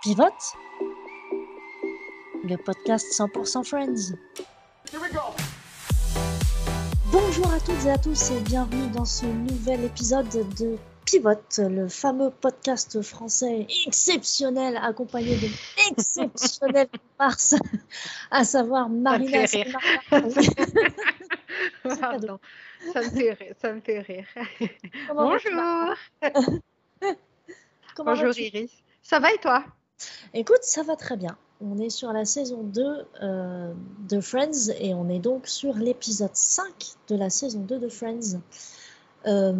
Pivote, le podcast 100% Friends. Bonjour à toutes et à tous et bienvenue dans ce nouvel épisode de Pivote, le fameux podcast français exceptionnel accompagné de exceptionnels Mars, à savoir Marina. Ça me Pardon. Ça me fait rire. Ça me fait rire. Bonjour. Bonjour Iris. Ça va et toi? Écoute, ça va très bien. On est sur la saison 2 euh, de Friends et on est donc sur l'épisode 5 de la saison 2 de Friends. Euh,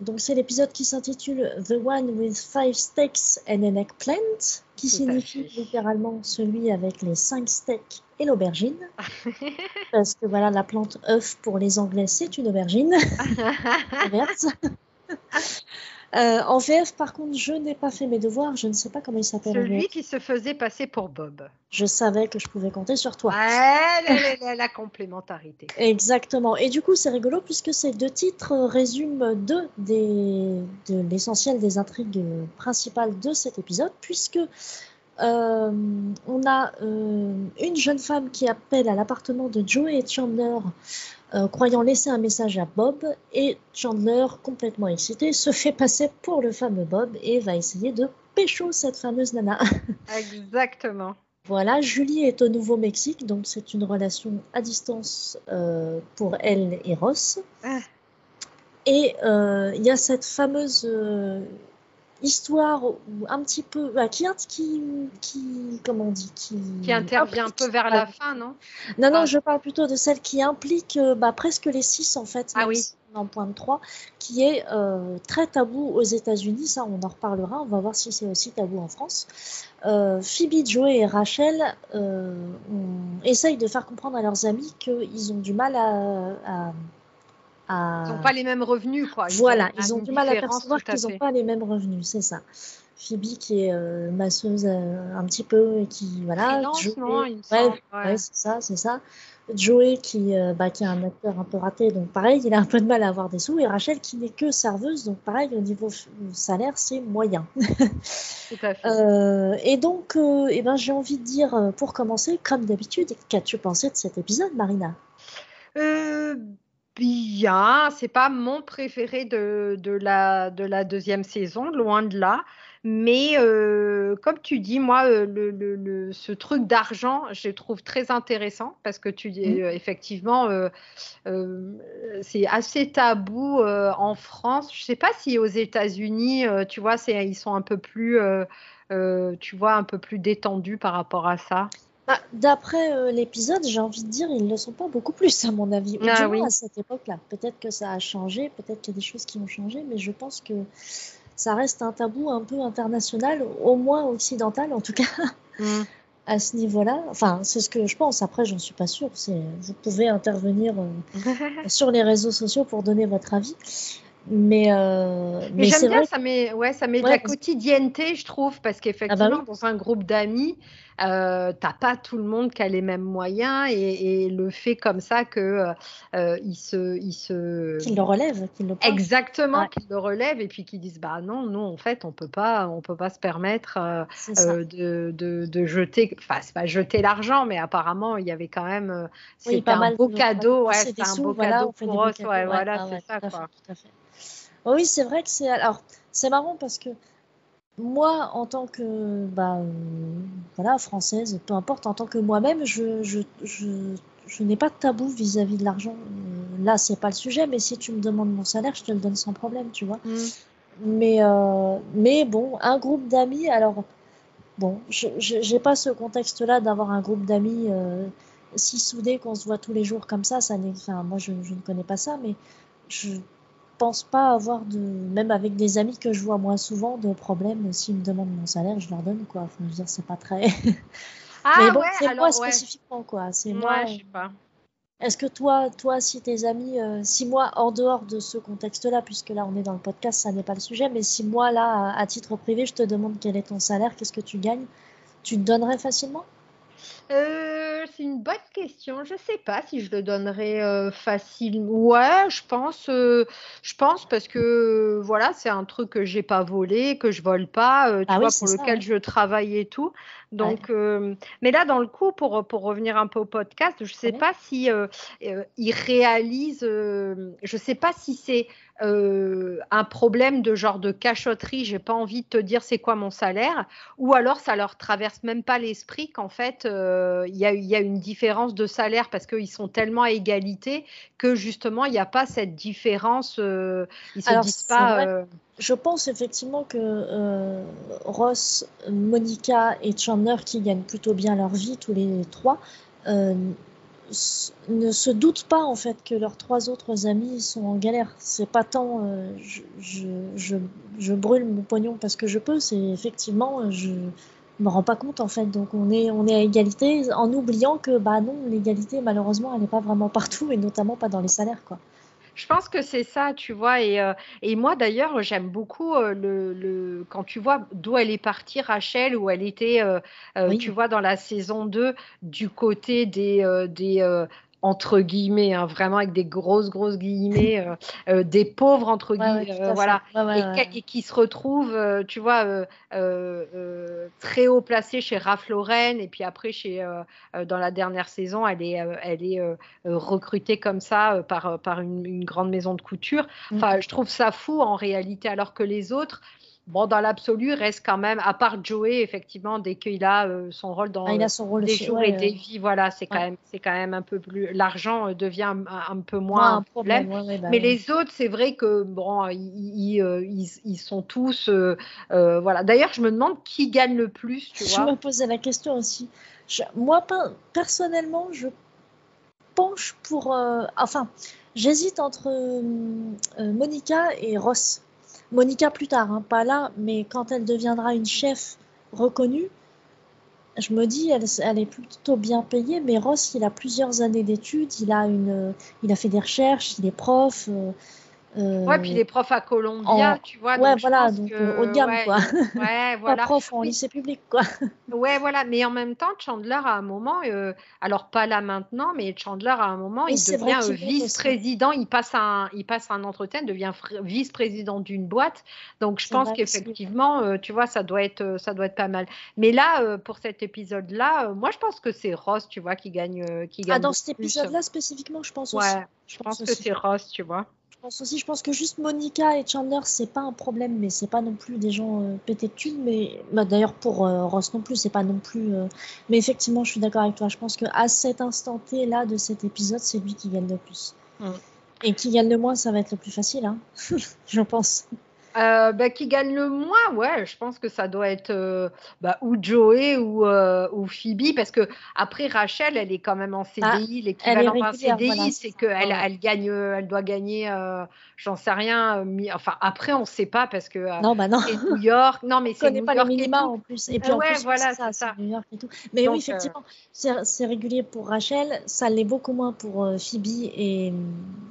donc c'est l'épisode qui s'intitule The One with Five Steaks and an Eggplant, qui signifie littéralement celui avec les 5 steaks et l'aubergine. Parce que voilà, la plante œuf pour les Anglais, c'est une aubergine. Euh, en VF, par contre, je n'ai pas fait mes devoirs. Je ne sais pas comment il s'appelle. Celui qui se faisait passer pour Bob. Je savais que je pouvais compter sur toi. Ouais, la, complémentarité. Exactement. Et du coup, c'est rigolo puisque ces deux titres résument deux des, de l'essentiel des intrigues principales de cet épisode, puisque euh, on a euh, une jeune femme qui appelle à l'appartement de Joey et Chandler euh, croyant laisser un message à Bob, et Chandler, complètement excité, se fait passer pour le fameux Bob et va essayer de pécho cette fameuse nana. Exactement. Voilà, Julie est au Nouveau-Mexique, donc c'est une relation à distance pour elle et Ross. Ah. Et il y a cette fameuse histoire un petit peu bah, qui, qui qui comment on dit qui, qui intervient un peu vers la fin non? Non non je parle plutôt de celle qui implique euh, bah, presque les six en fait ah oui. En point de 3 qui est euh, très tabou aux États-Unis ça on en reparlera on va voir si c'est aussi tabou en France. Euh, Phoebe Joey et Rachel euh, essayent de faire comprendre à leurs amis qu'ils ont du mal à ils n'ont pas les mêmes revenus, quoi. voilà, ils ont du mal à percevoir qu'ils n'ont pas les mêmes revenus, c'est ça. Phoebe qui est euh, masseuse euh, un petit peu et qui voilà Joey, non, ouais, c'est ça c'est ça Joey qui euh, bah, qui est un acteur un peu raté donc pareil il a un peu de mal à avoir des sous et Rachel qui n'est que serveuse donc pareil au niveau salaire c'est moyen Tout à fait. et donc eh ben j'ai envie de dire pour commencer comme d'habitude qu'as-tu pensé de cet épisode Marina? Bien. C'est pas mon préféré de, de, la, de la deuxième saison, loin de là. Mais euh, comme tu dis, moi, euh, le, le, ce truc d'argent, je trouve très intéressant parce que tu dis mmh. euh, effectivement, c'est assez tabou en France. Je sais pas si aux États-Unis, tu vois, ils sont un peu plus, tu vois, un peu plus détendus par rapport à ça. Bah, d'après euh, l'épisode, j'ai envie de dire, ils ne le sont pas beaucoup plus, à mon avis. Ah, oui. à cette époque-là. Peut-être que ça a changé, peut-être qu'il y a des choses qui ont changé, mais je pense que ça reste un tabou un peu international, au moins occidental en tout cas, mm. à ce niveau-là. Enfin, c'est ce que je pense. Après, j'en suis pas sûre. Vous pouvez intervenir euh, sur les réseaux sociaux pour donner votre avis. Mais, euh, mais, j'aime bien, ça met, ouais, ça met de la quotidienneté, je trouve, parce qu'effectivement, ah bah dans un groupe d'amis, euh, t'as pas tout le monde qui a les mêmes moyens et, le fait comme ça que euh, il se, il se... qu'il le relève, qu'il le exactement, qu'il le relève et puis qu'ils disent bah non, nous en fait on peut pas, on peut pas se permettre euh, euh, de, de, de, jeter, enfin c'est pas jeter l'argent, mais apparemment il y avait quand même, c'était un beau cadeau, ouais, c'est un beau cadeau pour eux, ouais, voilà, c'est ça quoi. Oui, c'est vrai que c'est alors c'est marrant parce que moi, en tant que bah, euh, voilà, française, peu importe, en tant que moi-même, je, je, je, n'ai pas de tabou vis-à-vis de l'argent. Euh, là, c'est pas le sujet, mais si tu me demandes mon salaire, je te le donne sans problème, tu vois. Mm. Mais, euh, mais bon, un groupe d'amis, alors, bon, je n'ai pas ce contexte-là d'avoir un groupe d'amis si soudé qu'on se voit tous les jours comme ça. ça enfin, moi, je, je ne connais pas ça, mais je pense pas avoir de, même avec des amis que je vois moins souvent, de problème. S'ils me demandent mon salaire, je leur donne quoi. Je veux dire, c'est pas très. Ah Mais bon, c'est moi spécifiquement quoi. C'est moi. je sais pas. Est-ce que toi, toi, si tes amis, euh, si moi, en dehors de ce contexte-là, puisque là on est dans le podcast, ça n'est pas le sujet, mais si moi là, à, titre privé, je te demande quel est ton salaire, qu'est-ce que tu gagnes, tu te donnerais facilement? Euh, c'est une bonne question. Je ne sais pas si je le donnerais euh, facile. Ouais, je pense, euh, je pense parce que voilà, c'est un truc que j'ai pas volé, que je vole pas, tu Ah vois, pour ça, lequel ouais. je travaille et tout. Ouais, Donc, mais là, dans le coup, pour, pour revenir un peu au podcast, je sais ouais. pas si il réalise, je sais pas si c'est euh, un problème de genre de cachotterie, j'ai pas envie de te dire c'est quoi mon salaire, ou alors ça leur traverse même pas l'esprit qu'en fait euh, il y, a, y, a, une différence de salaire parce qu'ils sont tellement à égalité que justement il n'y a pas cette différence, euh, se Alors, disent c'est pas. vrai. Je pense effectivement que euh, Ross, Monica et Chandler, qui gagnent plutôt bien leur vie, tous les trois, euh, ne se doutent pas en fait que leurs trois autres amis sont en galère. C'est pas tant euh, je, je, je, je, brûle mon pognon parce que je peux, c'est effectivement je me rends pas compte en fait. Donc on est, on est à égalité en oubliant que bah non, l'égalité malheureusement elle n'est pas vraiment partout et notamment pas dans les salaires quoi. Je pense que c'est ça, tu vois. Et, euh, et moi, d'ailleurs, j'aime beaucoup euh, le, le, quand tu vois d'où elle est partie, Rachel, où elle était, euh, oui. tu vois, dans la saison 2, du côté des, des entre guillemets, hein, vraiment avec des grosses, grosses guillemets, euh, euh, des pauvres, entre guillemets, ouais, ouais, voilà, ouais, et, qui se retrouvent, euh, tu vois, euh, très haut placés chez Ralph Lauren, et puis après, chez, dans la dernière saison, elle est, elle est recrutée comme ça par, par une, une, grande maison de couture. Enfin, mm -hmm. je trouve ça fou en réalité, alors que les autres, Bon, dans l'absolu, reste quand même, à part Joey, effectivement, dès qu'il a euh, son rôle dans ah, il a son rôle des aussi, jours ouais, et des vies, voilà, c'est quand, même, c'est quand même un peu plus. L'argent devient un, un, peu moins Moi, un problème. problème bah, Mais les autres, c'est vrai que, bon, ils, ils, ils, ils sont tous. Euh, euh, voilà. D'ailleurs, je me demande qui gagne le plus, tu vois. Je me posais la question aussi. Je, moi, personnellement, je penche pour. euh, enfin, j'hésite entre Monica et Ross. Monica plus tard, hein, pas là, mais quand elle deviendra une chef reconnue, je me dis, elle, est plutôt bien payée, mais Ross, il a plusieurs années d'études, il a il a fait des recherches, il est prof. Euh, euh, ouais, puis les profs à Columbia, en, tu vois. Ouais, donc voilà, je donc que, euh, haut de gamme, ouais, quoi. Ouais, voilà. pas prof en mais, lycée public, quoi. Ouais, voilà, mais en même temps, Chandler, à un moment, euh, alors pas là maintenant, mais Chandler, à un moment, il devient euh, vice-président, il, passe un, il passe un entretien, devient fr- vice-président d'une boîte. Donc, je pense qu'effectivement, tu vois, ça doit, être, ça doit être pas mal. Mais là, pour cet épisode-là, moi, je pense que c'est Ross, tu vois, qui gagne. qui gagne Ah, dans cet épisode-là, spécifiquement, je pense aussi. Ouais, je pense que c'est Ross, tu vois. Je pense aussi, je pense que juste Monica et Chandler, c'est pas un problème, mais c'est pas non plus des gens euh, pétés de thunes. Mais bah, d'ailleurs pour euh, Ross non plus, c'est pas non plus. euh, Mais effectivement, je suis d'accord avec toi. Je pense que à cet instant T là de cet épisode, c'est lui qui gagne le plus. Mm. Et qui gagne le moins, ça va être le plus facile, hein. je pense. Euh, bah, qui gagne le moins, ouais, je pense que ça doit être euh, bah, ou Joey ou, euh, ou Phoebe, parce que après Rachel, elle est quand même en CDI, Ah, l'équivalent d'un CDI, voilà, c'est qu'elle elle gagne, elle doit gagner, j'en sais rien, mi- enfin après on sait pas parce que Non, bah non. c'est New York, non mais c'est New pas les York minima tout. en plus. Et puis en ouais, plus, voilà, c'est ça, c'est ça. c'est New York et tout. Mais Donc, oui, effectivement, c'est c'est régulier pour Rachel. Ça l'est beaucoup moins pour Phoebe et,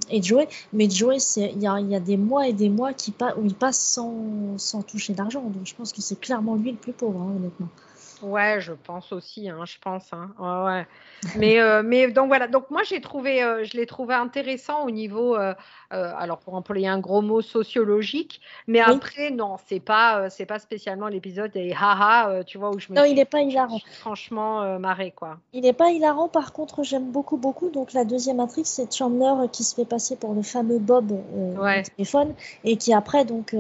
et Joey. Mais Joey, il y a, il y a des mois et des mois qui pa- où il passe sans, sans toucher d'argent. Donc je pense que c'est clairement lui le plus pauvre, hein, honnêtement. Ouais, je pense aussi, hein, je pense. Hein. Ouais, ouais. Mais, euh, mais donc voilà, donc moi j'ai trouvé, euh, je l'ai trouvé intéressant au niveau, euh, alors pour employer un gros mot sociologique, mais Oui. après non, c'est pas, c'est pas spécialement l'épisode des haha, tu vois où je me Non, suis, il n'est pas hilarant. franchement marrée quoi. Il n'est pas hilarant, par contre, j'aime beaucoup, beaucoup. Donc, la deuxième intrigue, c'est Chandler qui se fait passer pour le fameux Bob Ouais. au téléphone et qui, après, donc,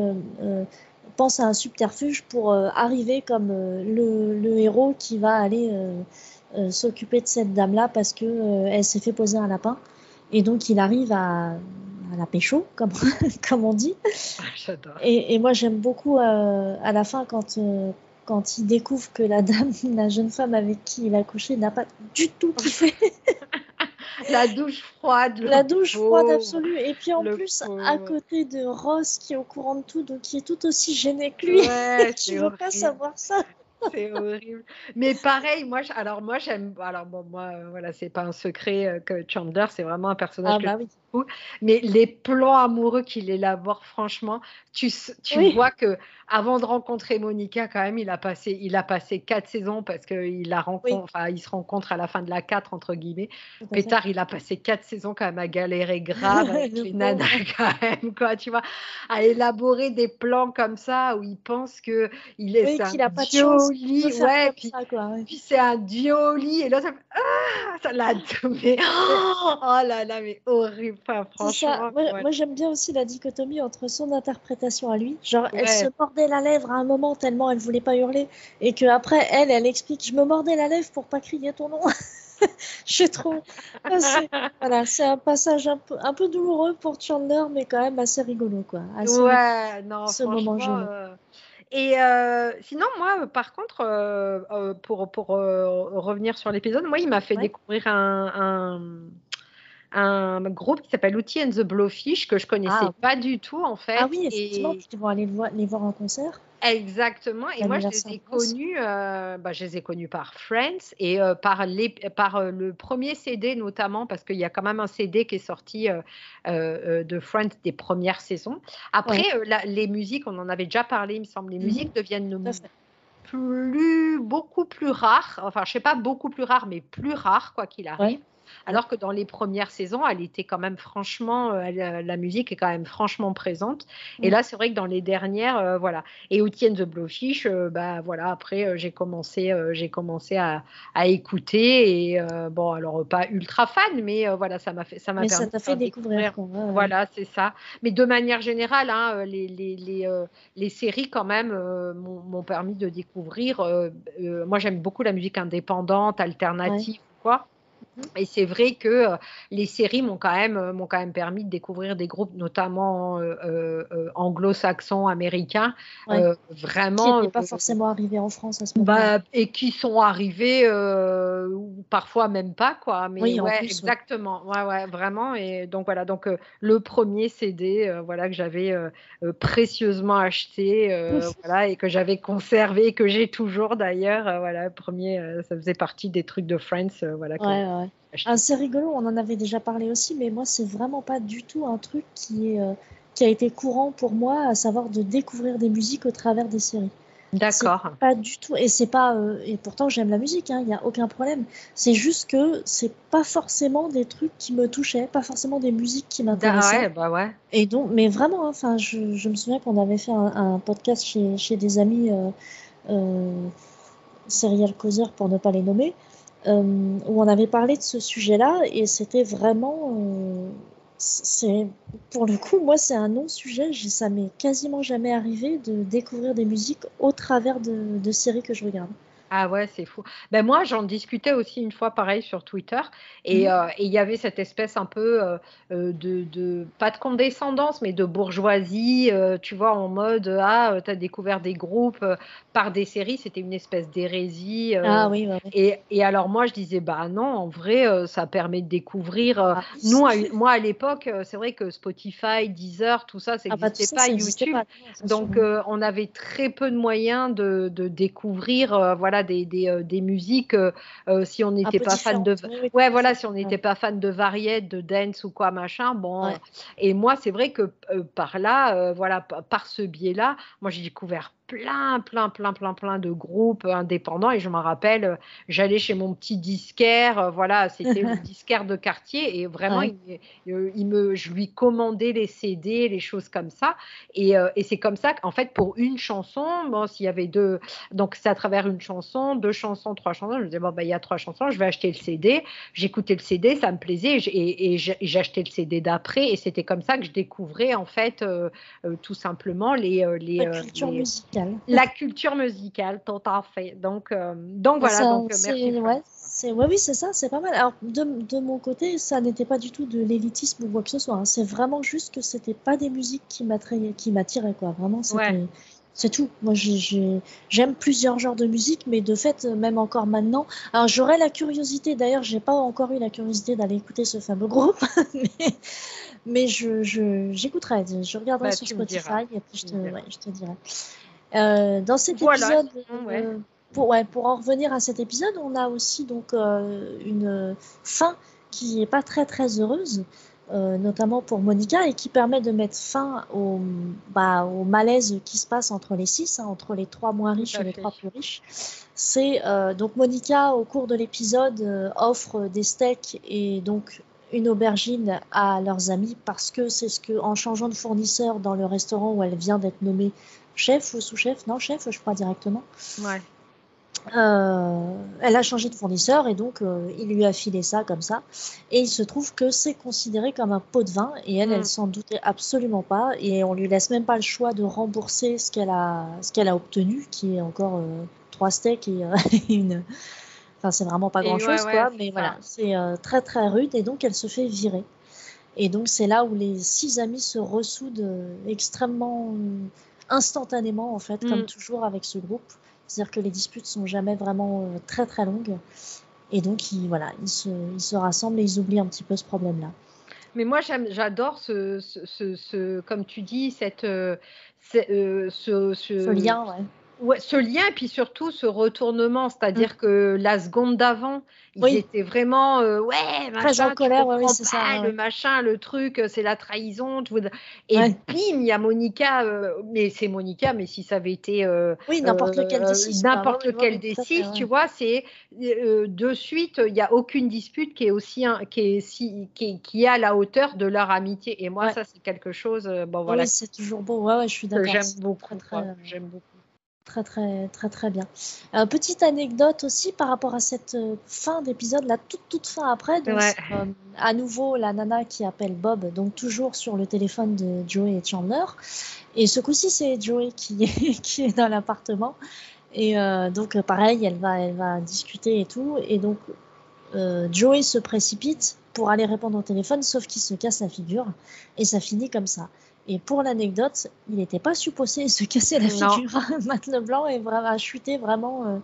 pense à un subterfuge pour euh, arriver comme euh, le, le héros qui va aller euh, s'occuper de cette dame-là parce que elle s'est fait poser un lapin. Et donc, il arrive à, à la pécho, comme, comme on dit. J'adore. Et, et moi, j'aime beaucoup euh, à la fin quand, euh, quand il découvre que la dame, la jeune femme avec qui il a couché, n'a pas du tout kiffé La douche froide, le la douche froide absolue. Et puis en plus, pauvre. à côté de Ross qui est au courant de tout, donc qui est tout aussi gêné que lui, Ouais, c'est veut pas savoir ça. C'est horrible. Mais pareil, moi, alors moi j'aime. Alors bon, moi, euh, voilà, c'est pas un secret euh, que Chandler, c'est vraiment un personnage Ah que bah oui. Mais les plans amoureux qu'il élabore, franchement, tu, tu vois que avant de rencontrer Monica, quand même, il a passé, il a passé quatre saisons parce qu'il la rencontre, il se rencontre à la fin de la 4, entre guillemets. Pétard, il a passé quatre saisons quand même à galérer grave avec les nanas, quand même, quoi, tu vois, à élaborer des plans comme ça où il pense que il est au lit, ouais, puis, puis c'est un lit, et là, ça, ah, ça l'a mais oh là là, mais horrible, franchement. Moi, j'aime bien aussi la dichotomie entre son interprétation à lui, genre elle se mordait la lèvre à un moment tellement elle voulait pas hurler, et que après elle, elle explique, je me mordais la lèvre pour pas crier ton nom. je trouve. Voilà, c'est un passage un peu, un peu douloureux pour Chandler, mais quand même assez rigolo, quoi. ouais, non, ce moment euh, Et euh, sinon, moi, par contre, euh, pour, pour revenir sur l'épisode, moi, il m'a fait découvrir un, un, groupe qui s'appelle Outil and the Blowfish que je connaissais ah. pas du tout, en fait. Ah oui, effectivement, et... tu aller les voir en concert. Exactement. Et moi, je les ai connus, euh, bah, je les ai connus par Friends et euh, par, les, par euh, le premier CD notamment, parce qu'il y a quand même un CD qui est sorti de Friends des premières saisons. Après, les musiques, on en avait déjà parlé, il me semble, les mhm. musiques deviennent plus, beaucoup plus rares. Enfin, je sais pas beaucoup plus rares, mais plus rares, quoi qu'il arrive. Alors que dans les premières saisons, elle était quand même franchement, euh, euh, la musique est quand même franchement présente. Et là, c'est vrai que dans les dernières, euh, voilà. Et Outienne the Blowfish, bah voilà, après, j'ai commencé, j'ai commencé à, écouter. Et bon, alors pas ultra fan, mais voilà, ça m'a fait, ça m'a permis ça t'a fait découvrir. Voilà, c'est ça. Mais de manière générale, hein, les, les, les, les, séries quand même m'ont permis de découvrir. moi, j'aime beaucoup la musique indépendante, alternative, quoi. Et c'est vrai que euh, les séries m'ont quand même euh, m'ont quand même permis de découvrir des groupes, notamment euh, anglo-saxons, américains, vraiment qui n'étaient pas forcément arrivés en France à ce bah, et qui sont arrivés parfois même pas quoi. Mais oui, ouais, exactement. Ouais. ouais, vraiment. Et donc voilà, donc le premier CD, voilà que j'avais précieusement acheté, voilà et que j'avais conservé, que j'ai toujours d'ailleurs. voilà, premier, ça faisait partie des trucs de Friends, voilà. Ah, c'est rigolo, on en avait déjà parlé aussi, mais moi, c'est vraiment pas du tout un truc qui, est, euh, qui a été courant pour moi, à savoir de découvrir des musiques au travers des séries. D'accord. Pas du tout. Et c'est pas. Euh, et pourtant, j'aime la musique, il hein, n'y a aucun problème. C'est juste que c'est pas forcément des trucs qui me touchaient, pas forcément des musiques qui m'intéressaient. ouais, bah ouais. Et donc, mais vraiment, hein, enfin, je, je, me souviens qu'on avait fait un, podcast chez, chez, des amis euh, euh, serial pour ne pas les nommer. Euh, où on avait parlé de ce sujet-là et c'était vraiment euh, c'est pour le coup moi c'est un non-sujet ça m'est quasiment jamais arrivé de découvrir des musiques au travers de séries que je regarde ah ouais, c'est fou. Ben moi, j'en discutais aussi une fois, pareil, sur Twitter, et mmh. euh, il y avait cette espèce un peu euh, euh, de, de, pas de condescendance, mais de bourgeoisie, tu vois, en mode, ah, tu as découvert des groupes par des séries, c'était une espèce d'hérésie. ah oui, Et, et, alors moi, je disais, bah non, en vrai, ça permet de découvrir. Ah, nous, moi, à l'époque, c'est vrai que Spotify, Deezer, tout ça, ça n'existait ah, bah, pas, YouTube. donc, on avait très peu de moyens de, de découvrir, voilà, des, euh, des, musiques euh, euh, si on n'était pas fan de ouais voilà si on n'était pas fan de variété de dance ou quoi machin bon. Et moi c'est vrai que par là voilà par ce biais là moi j'ai découvert plein, plein, plein, plein, plein de groupes indépendants. Et je me rappelle, euh, j'allais chez mon petit disquaire, euh, voilà, c'était le disquaire de quartier, et vraiment, il, euh, il, me, je lui commandais les CD, les choses comme ça. Et, et c'est comme ça qu'en fait, pour une chanson, bon, s'il y avait deux, donc c'est à travers une chanson, deux chansons, trois chansons, je me disais, bon, bah, il y a trois chansons, je vais acheter le CD. J'écoutais le CD, ça me plaisait, et, et j'achetais le CD d'après, et c'était comme ça que je découvrais, en fait, tout simplement les. les musicale. La culture musicale, tout à fait. Donc, euh, donc voilà. donc, euh, merci. Ouais, c'est, ouais, oui, c'est ça, c'est pas mal. Alors, de, de mon côté, ça n'était pas du tout de l'élitisme ou quoi que ce soit. Hein. C'est vraiment juste que c'était pas des musiques qui m'attiraient, qui m'attiraient quoi. Vraiment, c'était. C'est tout. Moi, j'aime plusieurs genres de musique, mais de fait, même encore maintenant. Alors, j'aurais la curiosité, d'ailleurs, j'ai pas encore eu la curiosité d'aller écouter ce fameux groupe, mais, mais je, j'écouterai. Je, regarderai bah, sur Spotify et puis je te, ouais, je te dirai. Euh, dans cet épisode, euh, pour, ouais, pour en revenir à cet épisode, on a aussi donc euh, une fin qui est pas très très heureuse. notamment pour Monica, et qui permet de mettre fin au, bah, au malaise qui se passe entre les six, hein, entre les trois moins riches et les trois plus riches. C'est donc Monica, au cours de l'épisode, offre des steaks et donc une aubergine à leurs amis parce que c'est ce que, en changeant de fournisseur dans le restaurant où elle vient d'être nommée chef ou sous-chef, non chef, je crois directement. Ouais. Euh, elle a changé de fournisseur et donc euh, il lui a filé ça comme ça. Et il se trouve que c'est considéré comme un pot de vin et elle, elle Mm. s'en doutait absolument pas et on lui laisse même pas le choix de rembourser ce qu'elle a, ce qu'elle a obtenu, qui est encore euh, trois steaks et une. Enfin, c'est vraiment pas Et grand chose ouais, ouais, quoi, c'est mais voilà, c'est euh, très très rude et donc elle se fait virer. Et donc c'est là où les six amis se ressoudent extrêmement instantanément en fait, comme Mm. toujours avec ce groupe. C'est-à-dire que les disputes sont jamais vraiment euh, très très longues. Et donc ils, voilà, ils se, ils se rassemblent et ils oublient un petit peu ce problème-là. Mais moi, j'adore ce, ce, ce- ce- comme tu dis, cette, euh, ce, euh, Ce lien, ouais. Ouais, ce lien puis surtout ce retournement, c'est-à-dire que la seconde d'avant, ils Mm. Oui. étaient vraiment euh, ouais, machin, en tu colère, ouais, oui, comprends c'est ça, ouais, le machin, le truc, euh, c'est la trahison. Et Ouais. bim, il y a Monica, euh, mais c'est Monica, mais si ça avait été euh, Oui, n'importe lequel des six. n'importe. Ouais, lequel des six, tu vois, c'est de suite, il n'y a aucune dispute qui est aussi un- qui est si qui, est- qui est à la hauteur de leur amitié. Et moi, ça, c'est quelque chose, bon voilà, Oui, c'est toujours beau. Ouais, ouais, je suis que d'accord. j'aime beaucoup. Très, très, J'aime beaucoup. Très, très, très, très bien. Euh, petite anecdote aussi par rapport à cette euh, fin d'épisode, la toute, toute fin après. Donc, Ouais. euh, à nouveau, la nana qui appelle Bob, donc toujours sur le téléphone de Joey et Chandler. Et ce coup-ci, c'est Joey qui est, qui est dans l'appartement. Et euh, donc, pareil, elle va, elle va discuter et tout. Et donc, Joey se précipite pour aller répondre au téléphone, sauf qu'il se casse la figure. Et ça finit comme ça. Et pour l'anecdote, il n'était pas supposé se casser la figure. Matt Leblanc est vraiment, a chuté vraiment. euh,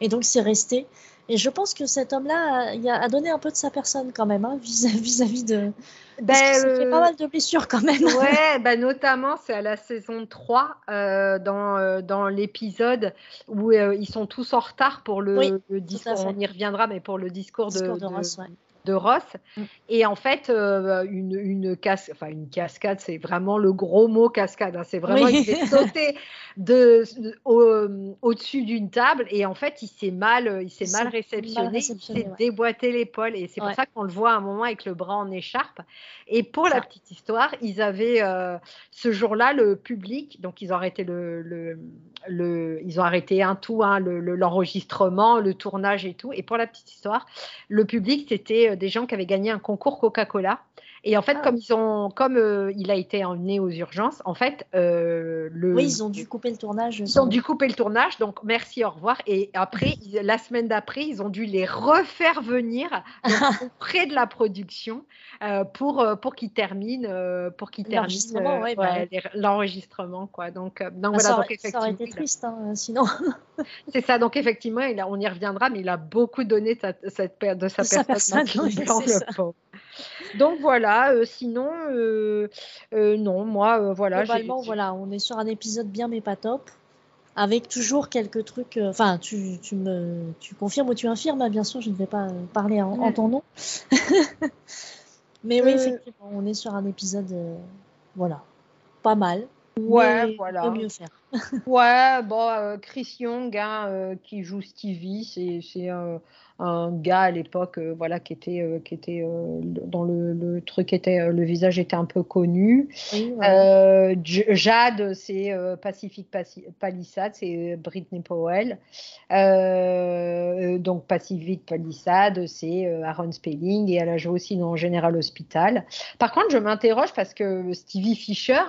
et donc, c'est resté. Et je pense que cet homme-là a, donné un peu de sa personne quand même, hein, vis- vis-à-vis de. Parce Ben, qu'il s'est fait pas mal de blessures quand même. Ouais, bah notamment, c'est à la saison 3, euh, dans, euh, dans l'épisode où ils sont tous en retard pour le, Oui, le discours. On y reviendra, mais pour le discours, Discours de, de Ross, ouais. De Ross. Mm. Et en fait, euh, une, une, cas- enfin, une cascade, c'est vraiment le gros mot cascade. hein. C'est vraiment, Oui. il s'est sauté de, au, au-dessus d'une table et en fait, il s'est mal, il s'est Il mal réceptionné, mal réceptionné, il s'est ouais. déboîté l'épaule. Et c'est pour ça qu'on le voit à un moment avec le bras en écharpe. Et pour Ça. la petite histoire, ils avaient euh, ce jour-là le public, donc ils ont arrêté le, le, ils ont arrêté un tout, hein, le- le- l'enregistrement, le, tournage et tout. Et pour la petite histoire, le public c'était euh, des gens qui avaient gagné un concours Coca-Cola. Et en fait, Ah. comme ils ont, comme euh, il a été emmené aux urgences, en fait, euh, le, Oui, ils ont dû couper le tournage. ils ont dû couper le tournage, donc merci, au revoir. Et après, ils- la semaine d'après, ils ont dû les refaire venir donc, auprès de la production euh, pour, pour qu'ils terminent, pour qu'ils L'enregistrement, ouais, bah ouais, l'enregistrement. Quoi. Donc, donc Ah, voilà, ça, donc aurait, ça aurait effectivement, été triste, hein, sinon. c'est ça. Donc effectivement, il a- on y reviendra, mais il a beaucoup donné de sa, de sa De sa personne. personne, oui, Donc voilà, euh, sinon, euh, euh, non, moi, voilà. Globalement, voilà, on est sur un épisode bien mais pas top, avec toujours quelques trucs. Enfin, tu, tu me, tu confirmes ou tu infirmes, hein, bien sûr, je ne vais pas parler en, en Mm. ton nom. mais oui, effectivement, on est sur un épisode, voilà, pas mal. Ouais, mais voilà. peut mieux faire. Ouais, bon, euh, Chris Young, hein, euh, qui joue Stevie, c'est c'est un, un gars à l'époque, euh, voilà, qui était, qui était le- dans le, le truc était, le visage était un peu connu. Oui, Jade, c'est Pacific Paci- Palisade, c'est Britney Powell. Donc Pacific Palisade, c'est Aaron Spelling et elle a joué aussi dans General Hospital. Par contre, je m'interroge parce que Stevie Fisher,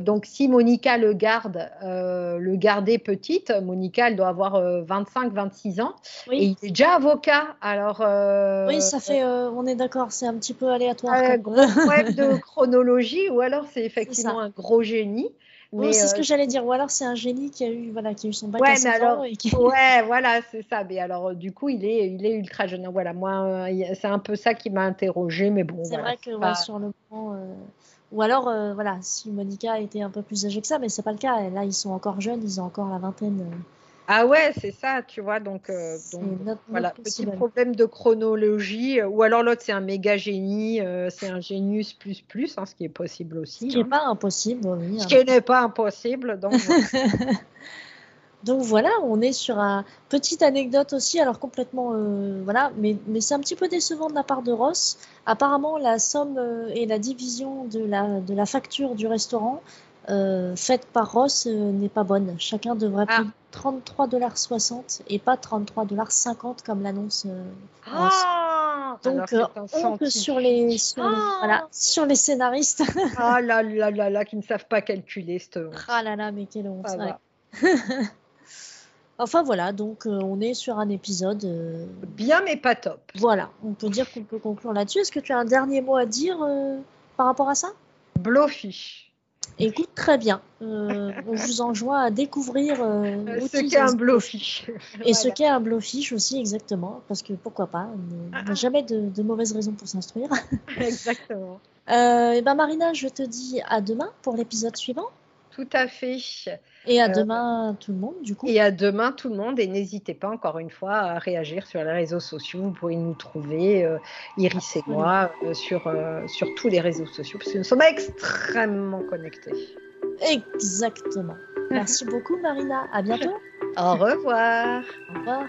donc si Monica le garde, euh, le gardait petite, Monica, elle doit avoir 25-26 ans Oui. et il est déjà avocat. Alors euh, Oui, ça fait, euh, on est d'accord, c'est un petit peu aléatoire. un gros problème de chronologie ou alors c'est effectivement un gros génie. Oui, c'est ce euh, que j'allais dire. Ou alors c'est un génie qui a eu, voilà, qui a eu son bac Ouais, à mais 16 alors- ans et qui... Ouais, voilà, c'est ça. Mais alors, euh, du coup, il est, il est ultra jeune. Voilà, moi, euh, c'est un peu ça qui m'a interrogé, mais bon. C'est voilà, vrai que ouais, sur le moment. Ou alors, euh, voilà, si Monica était un peu plus âgée que ça, mais c'est pas le cas. Là, ils sont encore jeunes, ils ont encore la vingtaine. euh. Ah ouais, c'est ça, tu vois. Donc, euh, donc notre- voilà, notre petit problème de chronologie. Ou alors l'autre, c'est un méga génie, euh, c'est un génius plus plus, hein, ce qui est possible aussi. Ce qui n'est hein. pas impossible, oui. Ce hein. qui n'est pas impossible. Donc, Donc voilà, on est sur un petite anecdote aussi, alors complètement euh, voilà, mais, mais c'est un petit peu décevant de la part de Ross. Apparemment, la somme euh, et la division de la, de la facture du restaurant euh, faite par Ross euh, n'est pas bonne. Chacun devrait Ah. payer 33,60$ et pas 33,50$ comme l'annonce. euh, Ross. ah, Donc, scientifique. sur les, sur, les- Ah. voilà, sur les scénaristes. Ah là là là là, qui ne savent pas calculer cette ah là là, mais quelle honte. Enfin voilà, donc euh, on est sur un épisode. euh, Bien, mais pas top. Voilà, on peut dire qu'on peut conclure là-dessus. Est-ce que tu as un dernier mot à dire euh, par rapport à ça? Blowfish. Écoute, très bien. Euh, on vous enjoint à découvrir euh, Euh, Ce qu'est un blowfish. Et ce qu'est un blowfish aussi, exactement. Parce que pourquoi pas, on n'a jamais de, de mauvaises raisons pour s'instruire. Exactement. Euh, et ben Marina, je te dis à demain pour l'épisode suivant. Tout à fait. Et à Euh, demain tout le monde, du coup. Et à demain tout le monde. Et n'hésitez pas encore une fois à réagir sur les réseaux sociaux. Vous pouvez nous trouver, euh, Iris et moi, euh, sur, sur tous les réseaux sociaux, parce que nous sommes extrêmement connectés. Exactement. Merci beaucoup Marina. À bientôt. Au revoir. Au revoir.